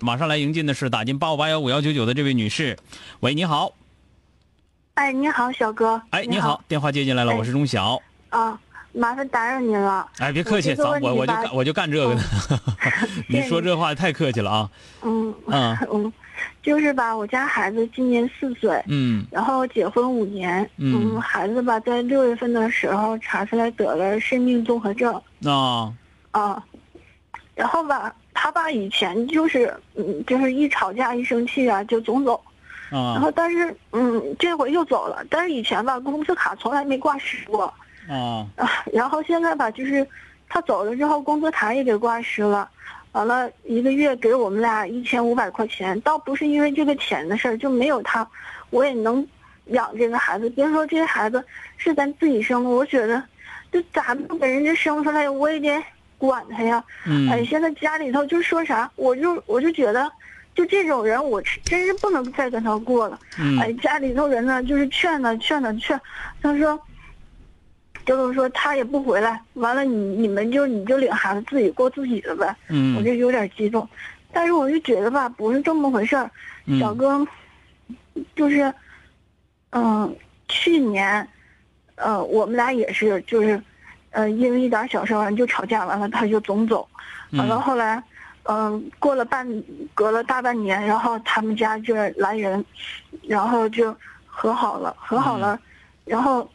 马上来迎进的是打进八五八幺五幺九九的这位女士，喂，你好。哎，你好，小哥。哎，你好，电话接进来了，我是钟晓。啊，麻烦打扰您了。哎，别客气，咱我我就干我就干这个的。你说这话太客气了啊。嗯嗯 嗯，就是吧，我家孩子今年四岁。嗯。然后结婚五年。嗯。孩子吧，在六月份的时候查出来得了肾病综合症。啊。啊。然后吧。他爸以前就是，嗯，就是一吵架一生气啊就总走，啊，然后但是，嗯，这回又走了。但是以前吧，工资卡从来没挂失过，啊，然后现在吧，就是他走了之后，工资卡也给挂失了，完了一个月给我们俩一千五百块钱，倒不是因为这个钱的事儿，就没有他，我也能养这个孩子。别说这个孩子是咱自己生的，我觉得，就咋不给人家生出来，我也得。管他呀！哎，现在家里头就说啥，我就我就觉得，就这种人，我真是不能再跟他过了。哎，家里头人呢，就是劝他劝他劝，他说，就是说他也不回来，完了你你们就你就领孩子自己过自己的呗。嗯，我就有点激动，但是我就觉得吧，不是这么回事儿。小哥，就是，嗯，去年，呃，我们俩也是就是。呃，因为一点小事完就吵架，完了他就总走，完了后来，嗯，过了半隔了大半年，然后他们家就来人，然后就和好了，和好了，然后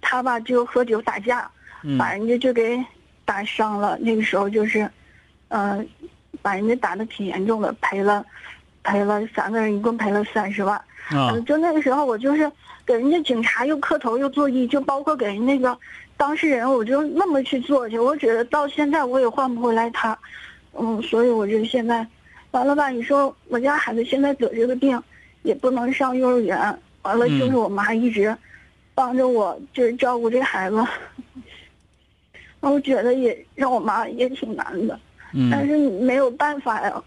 他吧就喝酒打架，把人家就给打伤了。那个时候就是，嗯，把人家打的挺严重的，赔了，赔了三个人一共赔了三十万。啊，就那个时候我就是给人家警察又磕头又作揖，就包括给人那个。当事人，我就那么去做去，我觉得到现在我也换不回来他，嗯，所以我就现在，完了吧？你说我家孩子现在得这个病，也不能上幼儿园，完了就是我妈一直帮着我，就是照顾这孩子，我觉得也让我妈也挺难的，但是没有办法呀。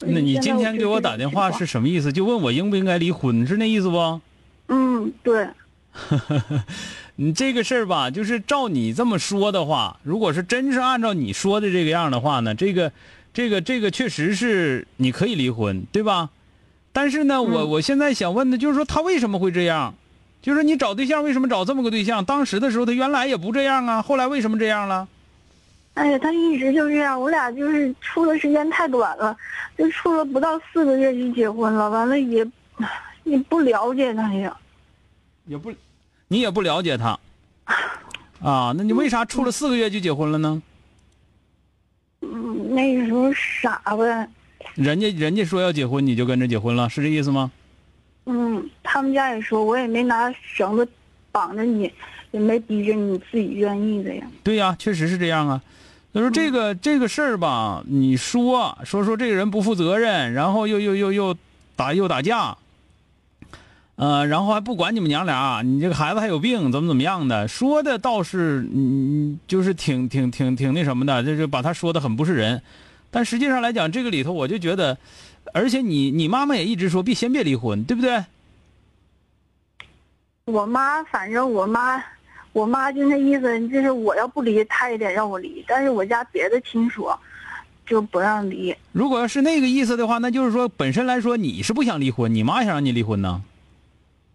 那你今天给我打电话是什么意思？就问我应不应该离婚，是那意思不？嗯，对。你这个事儿吧，就是照你这么说的话，如果是真是按照你说的这个样的话呢，这个，这个，这个确实是你可以离婚，对吧？但是呢，我我现在想问的就是说，他为什么会这样？就是你找对象为什么找这么个对象？当时的时候他原来也不这样啊，后来为什么这样了？哎呀，他一直就这样，我俩就是处的时间太短了，就处了不到四个月就结婚了，完了也，也不了解他呀，也不。你也不了解他，啊？那你为啥处了四个月就结婚了呢？嗯，那个时候傻呗。人家人家说要结婚，你就跟着结婚了，是这意思吗？嗯，他们家也说，我也没拿绳子绑着你，也没逼着你自己愿意的呀。对呀，确实是这样啊。他说这个这个事儿吧，你说说说这个人不负责任，然后又又又又打又打架。呃，然后还不管你们娘俩，你这个孩子还有病，怎么怎么样的，说的倒是，嗯，就是挺挺挺挺那什么的，就是把他说的很不是人，但实际上来讲，这个里头我就觉得，而且你你妈妈也一直说别先别离婚，对不对？我妈反正我妈，我妈就那意思，就是我要不离，她也得让我离，但是我家别的亲属就不让离。如果要是那个意思的话，那就是说本身来说你是不想离婚，你妈想让你离婚呢？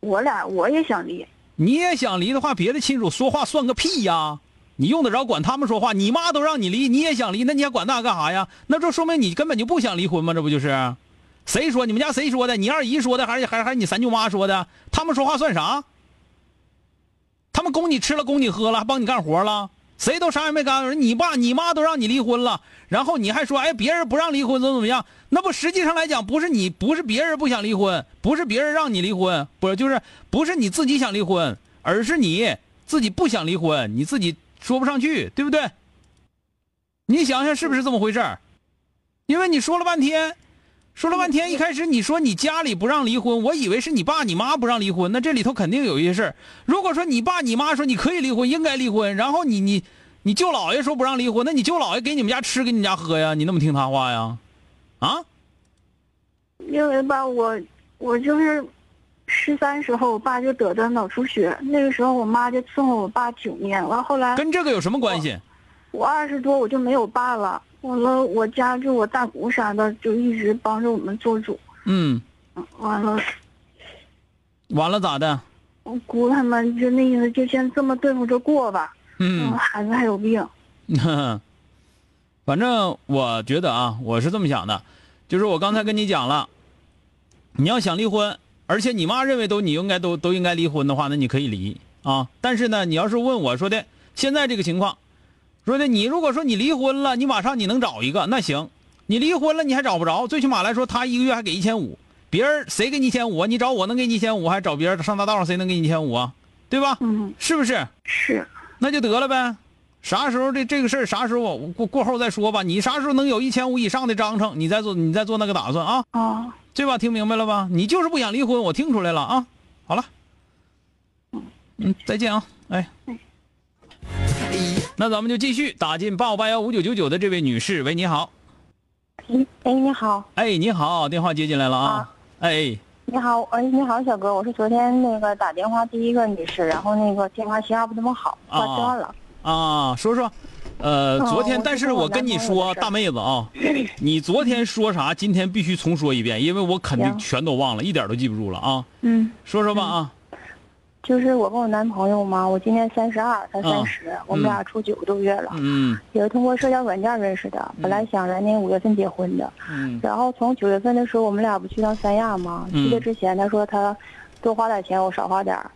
我俩我也想离，你也想离的话，别的亲属说话算个屁呀！你用得着管他们说话？你妈都让你离，你也想离，那你还管那干啥呀？那这说明你根本就不想离婚吗？这不就是？谁说？你们家谁说的？你二姨说的，还是还是还是你三舅妈说的？他们说话算啥？他们供你吃了，供你喝了，还帮你干活了？谁都啥也没干，你爸你妈都让你离婚了，然后你还说，哎，别人不让离婚怎么怎么样？那不实际上来讲，不是你，不是别人不想离婚，不是别人让你离婚，不是就是不是你自己想离婚，而是你自己不想离婚，你自己说不上去，对不对？你想想是不是这么回事？因为你说了半天，说了半天，一开始你说你家里不让离婚，我以为是你爸你妈不让离婚，那这里头肯定有一些事儿。如果说你爸你妈说你可以离婚，应该离婚，然后你你你舅姥爷说不让离婚，那你舅姥爷给你们家吃给你们家喝呀，你那么听他话呀？啊？因为吧，我我就是十三时候，我爸就得的脑出血，那个时候我妈就伺候我爸九年，完后来跟这个有什么关系？我二十多我就没有爸了，完了我家就我大姑啥的就一直帮着我们做主，嗯，嗯完了。完了咋的？我姑他们就那意思就先这么对付着过吧，嗯，孩子还有病，反正我觉得啊，我是这么想的，就是我刚才跟你讲了，你要想离婚，而且你妈认为都你应该都都应该离婚的话，那你可以离。啊。但是呢，你要是问我说的现在这个情况，说的你如果说你离婚了，你马上你能找一个，那行，你离婚了你还找不着，最起码来说他一个月还给一千五，别人谁给你一千五啊？你找我能给你一千五，还找别人上大道上谁能给你一千五啊？对吧？嗯是不是？是，那就得了呗。啥时候这这个事儿啥时候我过过后再说吧。你啥时候能有一千五以上的章程，你再做你再做那个打算啊，啊，对吧？听明白了吧？你就是不想离婚，我听出来了啊。好了，嗯，再见啊，哎。那咱们就继续打进八五八幺五九九九的这位女士，喂，你好，嗯，哎，你好，哎，你好，电话接进来了啊。啊，哎，你好，哎，你好，小哥，我是昨天那个打电话第一个女士，然后那个电话信号不怎么好，挂断了。啊，说说，呃，哦昨天，我但是我我跟你说，大妹子啊，你昨天说啥，今天必须重说一遍，因为我肯定全都忘了，一点都记不住了啊。嗯，说说吧啊，就是我跟我男朋友嘛，我今年三十二，他三十、我们俩处九个多月了，嗯也是通过社交软件认识的。本来想来年五月份结婚的，嗯然后从九月份的时候，我们俩不去趟三亚吗？嗯去的之前他说他多花点钱，我少花点儿。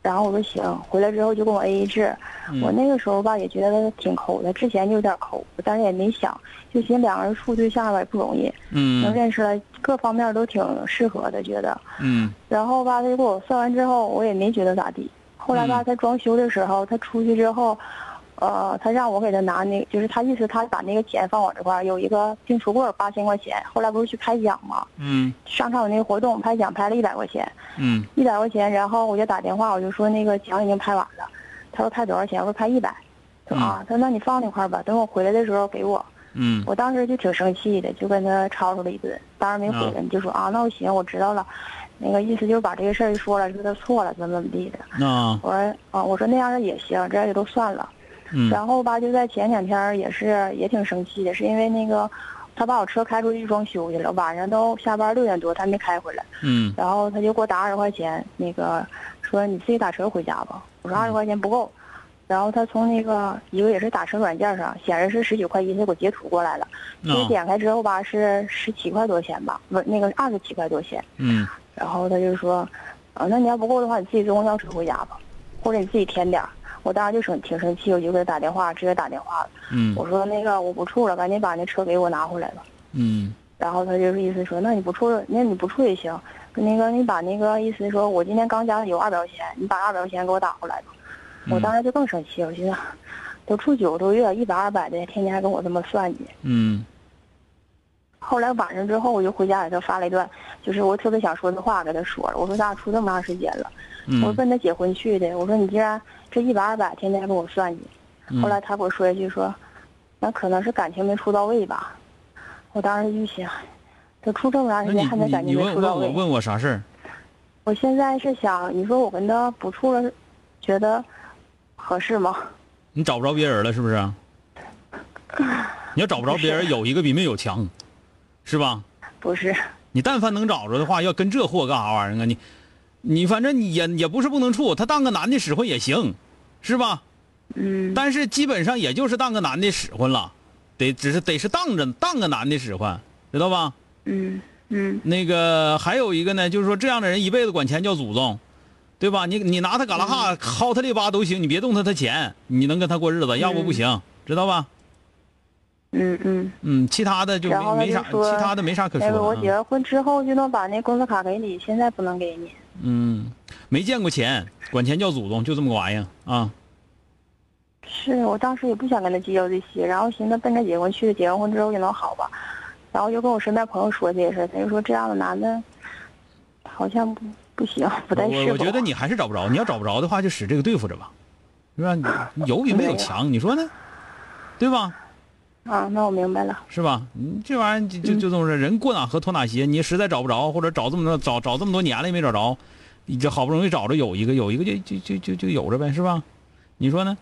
然后我说行，回来之后就跟我 A A 制。嗯我那个时候吧也觉得他挺抠的，之前就有点抠，但是也没想，就寻思两个人处对象吧也不容易，能嗯认识了，各方面都挺适合的，觉得。嗯然后吧，他就给我算完之后，我也没觉得咋地。后来吧，嗯他装修的时候，他出去之后，呃，他让我给他拿那，就是他意思他把那个钱放我这块儿，有一个订橱柜八千块钱。后来不是去拍奖嘛，嗯商场有那个活动拍奖拍了一百块钱，嗯一百块钱，然后我就打电话，我就说那个奖已经拍完了。他说拍多少钱？我说拍一百。他说啊，他说那你放那块儿吧，等我回来的时候给我。嗯。我当时就挺生气的，就跟他吵吵了一顿，当然没回来，就说啊，那我行，我知道了，那个意思就是把这个事儿一说了，说他错了，怎么怎么地的。那我说啊，我说那样的也行，这样也都算了。嗯。然后吧，就在前两天也是也挺生气的，是因为那个他把我车开出去装修去了，晚上都下班六点多，他没开回来，嗯。然后他就给我打二十块钱，那个说你自己打车回家吧。我说二十块钱不够，然后他从那个一个也是打车软件上显示是十九块一，他给我截图过来了。其实啊点开之后吧，是十七块多钱吧，不是那个二十七块多钱。嗯然后他就说，啊，那你要不够的话，你自己坐公交车回家吧，或者你自己添点儿。我当时就生挺生气，我就给他打电话，直接打电话了。嗯我说那个我不处了，赶紧把那车给我拿回来吧。嗯然后他就是意思说，那你不处了，那你不处也行，那个你把那个意思说，我今天刚加的油二百块钱，你把二百块钱给我打回来吧。我当时就更生气了，我寻思，都处九个多月，一百二百的，天天还跟我这么算计。嗯后来晚上之后，我就回家给他发了一段，就是我特别想说的话，给他说了。我说咱俩处这么长时间了，我嗯奔他结婚去的。我说你既然这一百二百天天跟我算计，嗯后来他给我说一句说，那可能是感情没处到位吧。我当时就想，都处这么长时间，还能感情没处到位？问我问我啥事儿？我现在是想，你说我跟他不处了，觉得合适吗？你找不着别人了是不是？你要找不着别人，有一个比没有强，是吧？不是，你但凡能找着的话，要跟这货干啥玩意儿啊？你，你反正你也也不是不能处，他当个男的使唤也行，是吧？嗯但是基本上也就是当个男的使唤了，得只是得是当着当个男的使唤，知道吧？嗯嗯那个还有一个呢，就是说这样的人一辈子管钱叫祖宗，对吧？你你拿他嘎拉哈薅他这巴都行，你别动他他钱，你能跟他过日子，要不不行，知道吧？嗯嗯。嗯，其他的就没没啥，其他的没啥可那个说的啊。我结了婚之后就能把那工资卡给你，现在不能给你。嗯，没见过钱，管钱叫祖宗，就这么个玩意儿啊。是我当时也不想跟他计较这些，然后寻思奔着结婚去，结完婚之后就能好吧。然后就跟我身边朋友说这些事儿，他就说这样的男的，好像不不行，不太适合。我我觉得你还是找不着，你要找不着的话，就使这个对付着吧，是吧？你 有比没有强，你说呢？对吧？啊，那我明白了。是吧？你这玩意儿就就就这么说，人过哪河脱哪鞋。你实在找不着，或者找这么多找找这么多年了也没找着，你这好不容易找着有一个，有一个就就就就就有着呗，是吧？你说呢？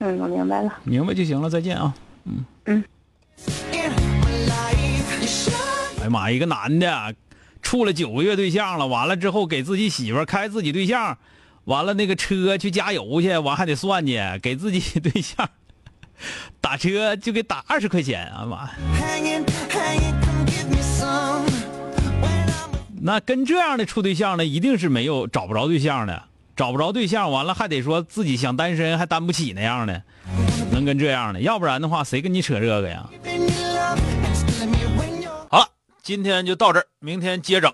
嗯，我明白了。明白就行了，再见啊。嗯嗯。哎呀妈呀，一个男的处了九个月对象了，完了之后给自己媳妇儿开自己对象，完了那个车去加油去，完还得算去，给自己对象打车就给打二十块钱啊妈！那跟这样的处对象呢，一定是没有找不着对象的，找不着对象，完了还得说自己想单身还担不起那样的，能跟这样的，要不然的话谁跟你扯这个呀？今天就到这儿，明天接整。